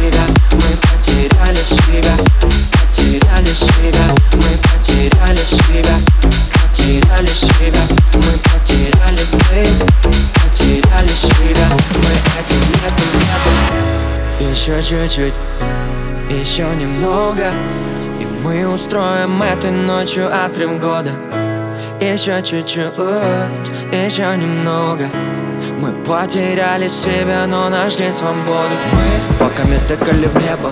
Shida, Еще чуть-чуть, еще немного И мы устроим этой ночью отрыв года. Еще чуть-чуть, еще немного Мы потеряли себя, но нашли свободу. Мы фоками тыкали в небо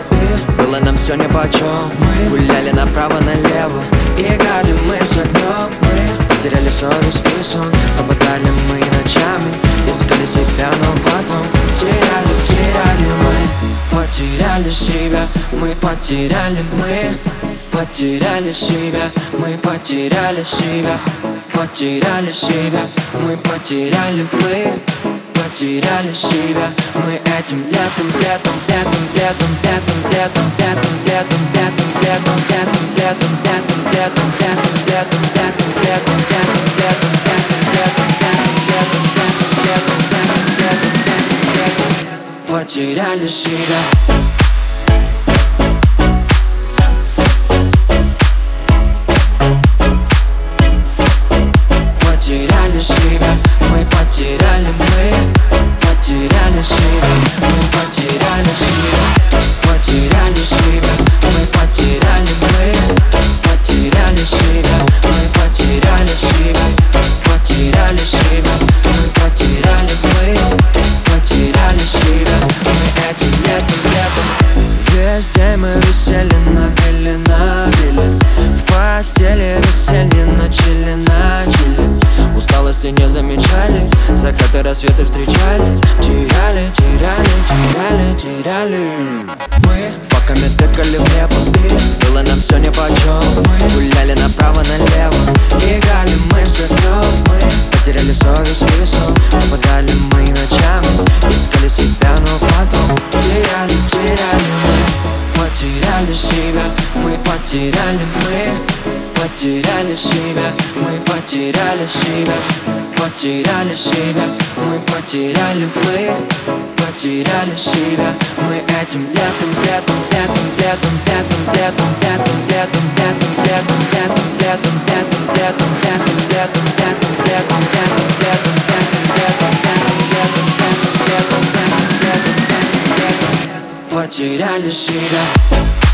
Было нам все нипочем Мы гуляли направо-налево Играли мы с огнем Мы потеряли совесть и сон Попадали мы ночами Искали себя, но потом Теряли, Потеряли себя, мы потеряли мы Потеряли себя, мы потеряли себя Потеряли себя, мы потеряли мы Потеряли себя, мы этим летом, летом, летом, летом, летом, Потеряли себя. Потеряли себя, мы потеряли мы. Потеряли себя, мы потеряли себя. Потеряли себя, мы потеряли мы. Потеряли себя, мы висели на пиле, на пиле В постели висели, начали, начали. Усталости не замечали, закаты рассветы встречали. Теряли, теряли, теряли, теряли. Мы факами тыкали в небо Было нам все нипочем. Мы гуляли направо-налево Играли мы с Мы потеряли совесть и сон Попадали мы ночами. Искали себя, но потом Теряли, теряли. мы Потеряли себя, мы потеряли мы Потеряли себя, мы потеряли себя Потеряли себя, мы потеряли мы Потеряли себя, мы этим летом, летом, летом, летом, летом, летом, летом, летом, летом, летом, летом, Потеряли себя